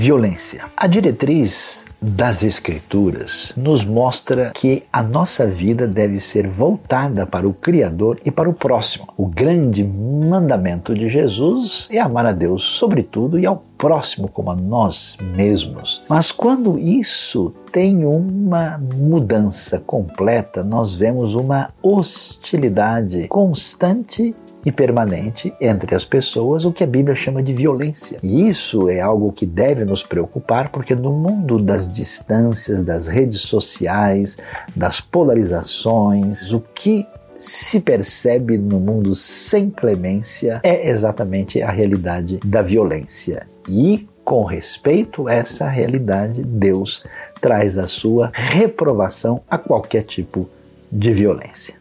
Violência. A diretriz das Escrituras nos mostra que a nossa vida deve ser voltada para o Criador e para o próximo. O grande mandamento de Jesus é amar a Deus sobretudo e ao próximo como a nós mesmos. Mas quando isso tem uma mudança completa, nós vemos uma hostilidade constante e permanente entre as pessoas, o que a Bíblia chama de violência. E isso é algo que deve nos preocupar, porque no mundo das distâncias, das redes sociais, das polarizações, o que se percebe no mundo sem clemência é exatamente a realidade da violência. E, com respeito a essa realidade, Deus traz a sua reprovação a qualquer tipo de violência.